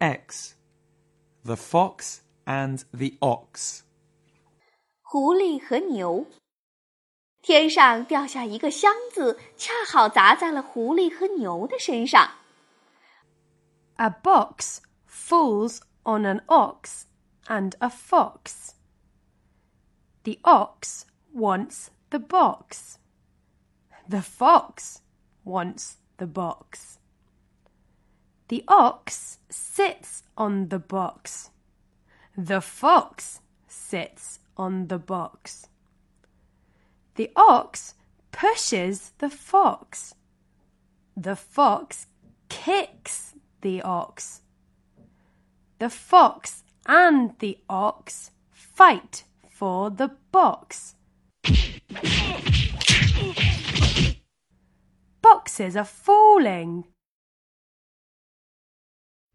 X. The fox and the ox. 狐狸和牛。天上掉下一个箱子，恰好砸在了狐狸和牛的身上。A box falls on an ox and a fox. The ox wants the box. The fox wants the box. The ox sits on the box. The fox sits on the box. The ox pushes the fox. The fox kicks the ox. The fox and the ox fight for the box. Boxes are falling.